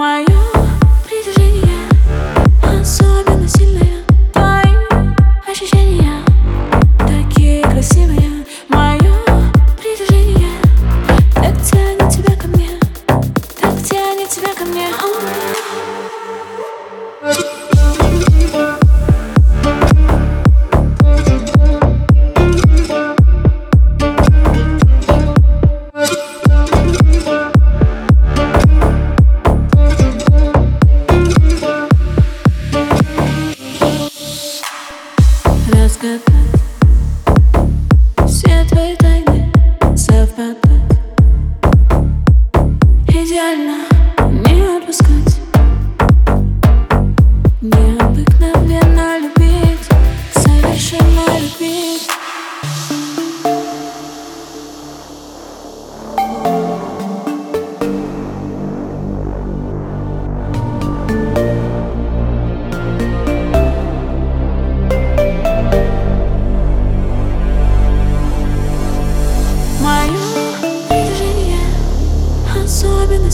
Мое твои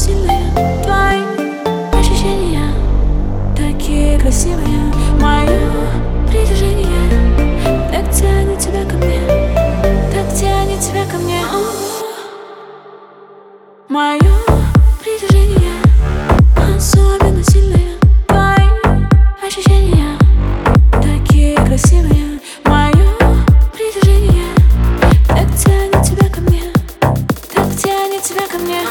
сильные Твои ощущения такие красивые. Мое притяжение так тянет тебя ко мне Так тянет тебя ко мне. Мое притяжение особенно сильное. Твои ощущения такие красивые. Мое притяжение так тянет тебя ко мне Так тянет тебя ко мне.